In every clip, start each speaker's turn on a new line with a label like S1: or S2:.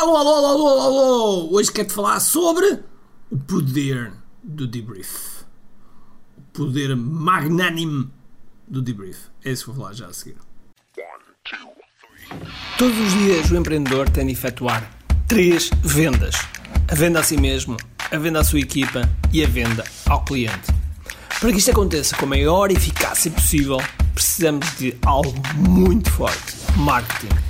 S1: Alô, alô, alô, alô, alô! Hoje quero-te falar sobre o poder do debrief. O poder magnânimo do debrief. É isso que vou falar já a seguir. Todos os dias o empreendedor tem de efetuar três vendas: a venda a si mesmo, a venda à sua equipa e a venda ao cliente. Para que isto aconteça com a maior eficácia possível, precisamos de algo muito forte: marketing.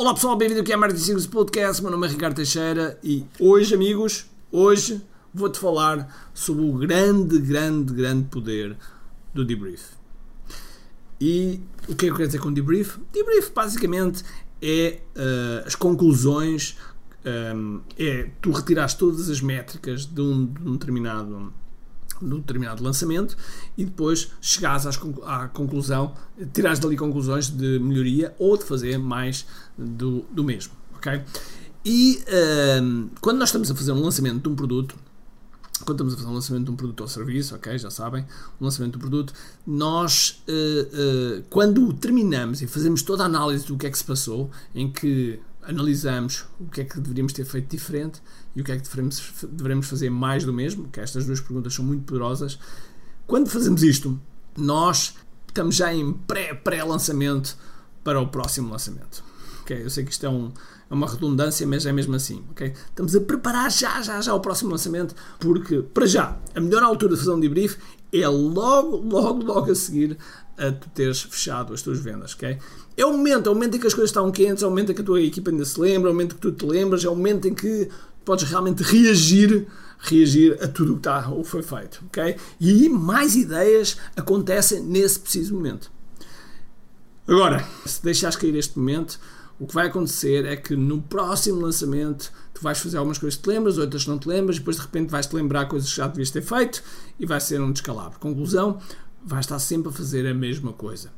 S1: Olá pessoal, bem-vindo ao QI Marketing Secrets Podcast. Meu nome é Ricardo Teixeira e hoje, amigos, hoje vou-te falar sobre o grande, grande, grande poder do debrief. E o que é que eu quero dizer com debrief? Debrief basicamente é uh, as conclusões, um, é tu retirares todas as métricas de um, de um determinado um determinado lançamento e depois chegares às, à conclusão, tirares dali conclusões de melhoria ou de fazer mais do, do mesmo, ok? E um, quando nós estamos a fazer um lançamento de um produto, quando estamos a fazer um lançamento de um produto ou serviço, ok, já sabem, um lançamento um produto, nós, uh, uh, quando terminamos e fazemos toda a análise do que é que se passou, em que analisamos o que é que deveríamos ter feito diferente e o que é que devemos, devemos fazer mais do mesmo, que estas duas perguntas são muito poderosas, quando fazemos isto, nós estamos já em pré-lançamento pré para o próximo lançamento. Okay? Eu sei que isto é um, é uma redundância, mas é mesmo assim, ok? Estamos a preparar já, já, já o próximo lançamento, porque, para já, a melhor altura de fazer um debrief é logo, logo, logo a seguir a tu teres fechado as tuas vendas, ok? É o momento, é o momento em que as coisas estão quentes, é o momento em que a tua equipa ainda se lembra, é o momento em que tu te lembras, é o momento em que podes realmente reagir reagir a tudo o que está ou foi feito, ok? E mais ideias acontecem nesse preciso momento. Agora, se deixares cair este momento, o que vai acontecer é que no próximo lançamento tu vais fazer algumas coisas que te lembras, outras não te lembras, depois de repente vais-te lembrar coisas que já devias ter feito e vai ser um descalabro. Conclusão, vais estar sempre a fazer a mesma coisa.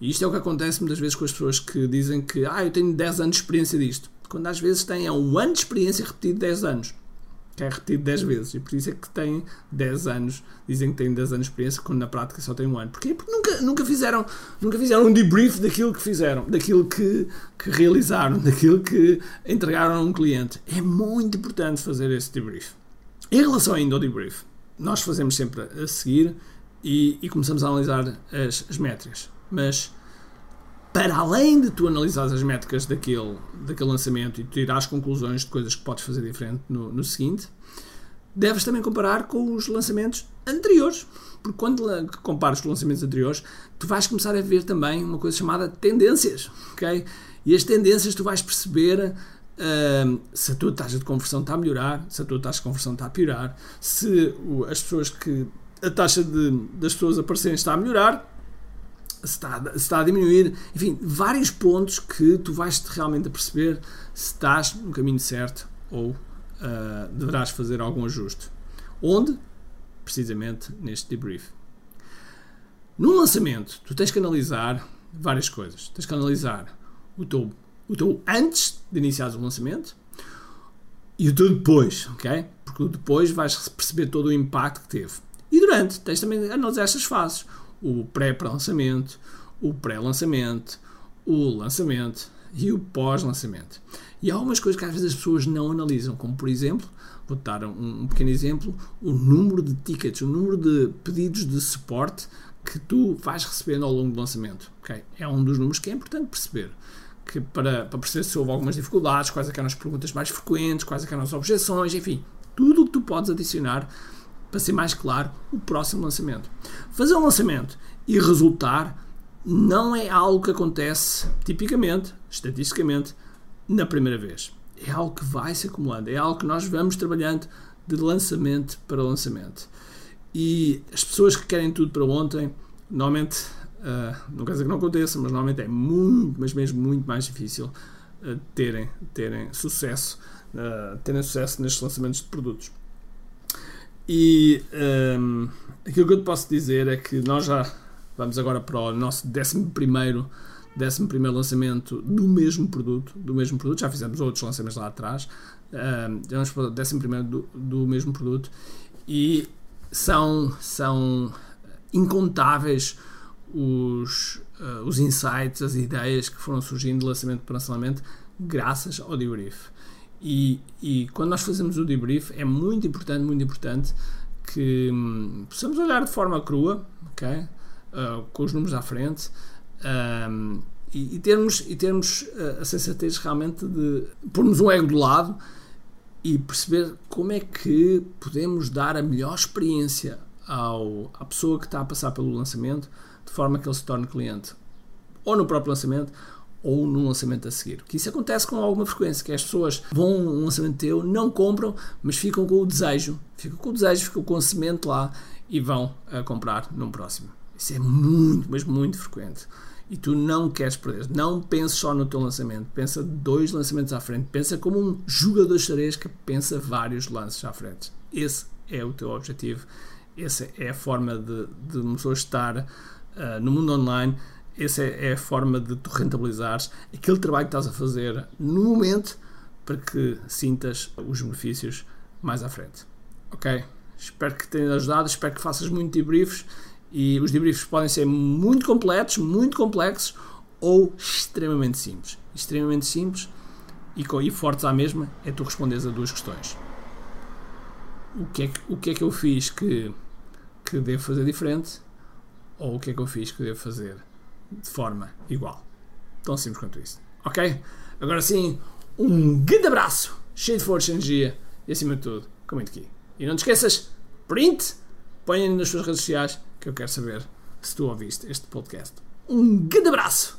S1: E isto é o que acontece muitas vezes com as pessoas que dizem que ah, eu tenho 10 anos de experiência disto. Quando às vezes têm um ano de experiência repetido 10 anos que é repetido 10 vezes. E por isso é que tem 10 anos, dizem que têm 10 anos de experiência, quando na prática só têm um ano. Porquê? Porque nunca, nunca, fizeram, nunca fizeram um debrief daquilo que fizeram, daquilo que, que realizaram, daquilo que entregaram a um cliente. É muito importante fazer esse debrief. Em relação ainda ao debrief, nós fazemos sempre a seguir e, e começamos a analisar as, as métricas. Mas para além de tu analisares as métricas daquele, daquele lançamento e tirar as conclusões de coisas que podes fazer diferente no, no seguinte, deves também comparar com os lançamentos anteriores. Porque quando compares com os lançamentos anteriores, tu vais começar a ver também uma coisa chamada tendências. ok? E as tendências tu vais perceber uh, se a tua taxa de conversão está a melhorar, se a tua taxa de conversão está a piorar, se as pessoas que. A taxa de, das pessoas aparecerem está a melhorar se está, se está a diminuir, enfim, vários pontos que tu vais realmente a perceber se estás no caminho certo ou uh, deverás fazer algum ajuste. Onde? Precisamente neste debrief. No lançamento, tu tens que analisar várias coisas. Tens que analisar o teu, o teu antes de iniciar o lançamento e o teu depois, ok? Porque depois vais perceber todo o impacto que teve. Durante, tens também de analisar estas fases o pré-lançamento, o pré-lançamento, o lançamento e o pós-lançamento. E há algumas coisas que às vezes as pessoas não analisam, como por exemplo, vou dar um, um pequeno exemplo, o número de tickets, o número de pedidos de suporte que tu vais recebendo ao longo do lançamento. Okay? É um dos números que é importante perceber. Que para, para perceber se houve algumas dificuldades, quais é eram as perguntas mais frequentes, quais é eram as objeções, enfim, tudo o que tu podes adicionar para ser mais claro, o próximo lançamento. Fazer um lançamento e resultar não é algo que acontece tipicamente, estatisticamente, na primeira vez. É algo que vai se acumulando, é algo que nós vamos trabalhando de lançamento para lançamento. E as pessoas que querem tudo para ontem, normalmente, uh, não quer dizer que não aconteça, mas normalmente é muito, mas mesmo muito mais difícil uh, terem, terem sucesso uh, terem sucesso nestes lançamentos de produtos. E um, aquilo que eu te posso dizer é que nós já vamos agora para o nosso 11 primeiro, primeiro lançamento do mesmo produto, do mesmo produto, já fizemos outros lançamentos lá atrás, um, vamos para o 11 primeiro do, do mesmo produto. E são, são incontáveis os, uh, os insights, as ideias que foram surgindo de lançamento para lançamento graças ao debrief. E, e quando nós fazemos o debrief é muito importante, muito importante que hum, possamos olhar de forma crua, okay? Uh, com os números à frente um, e, e, termos, e termos uh, a sensatez realmente de pormos um ego do lado e perceber como é que podemos dar a melhor experiência ao, à pessoa que está a passar pelo lançamento de forma que ele se torne cliente ou no próprio lançamento ou no lançamento a seguir. Que isso acontece com alguma frequência, que as pessoas vão um lançamento teu, não compram, mas ficam com o desejo, ficam com o desejo, ficam com a semente lá e vão a comprar num próximo. Isso é muito, mas muito frequente. E tu não queres perder. Não penses só no teu lançamento. Pensa dois lançamentos à frente. Pensa como um jogador de xadrez que pensa vários lances à frente. Esse é o teu objetivo. Essa é a forma de, de uma pessoa estar uh, no mundo online essa é, é a forma de tu rentabilizares aquele trabalho que estás a fazer no momento para que sintas os benefícios mais à frente. Ok? Espero que tenha ajudado, espero que faças muito debriefs e os debriefs podem ser muito completos, muito complexos ou extremamente simples. Extremamente simples e, e fortes à mesma é tu responderes a duas questões. O que é que, o que, é que eu fiz que, que devo fazer diferente ou o que é que eu fiz que devo fazer de forma igual. Tão simples quanto isso. Ok? Agora sim, um grande abraço, cheio de força e energia e acima de tudo, com muito aqui. E não te esqueças, print, põe nas suas redes sociais que eu quero saber se tu ouviste este podcast. Um grande abraço!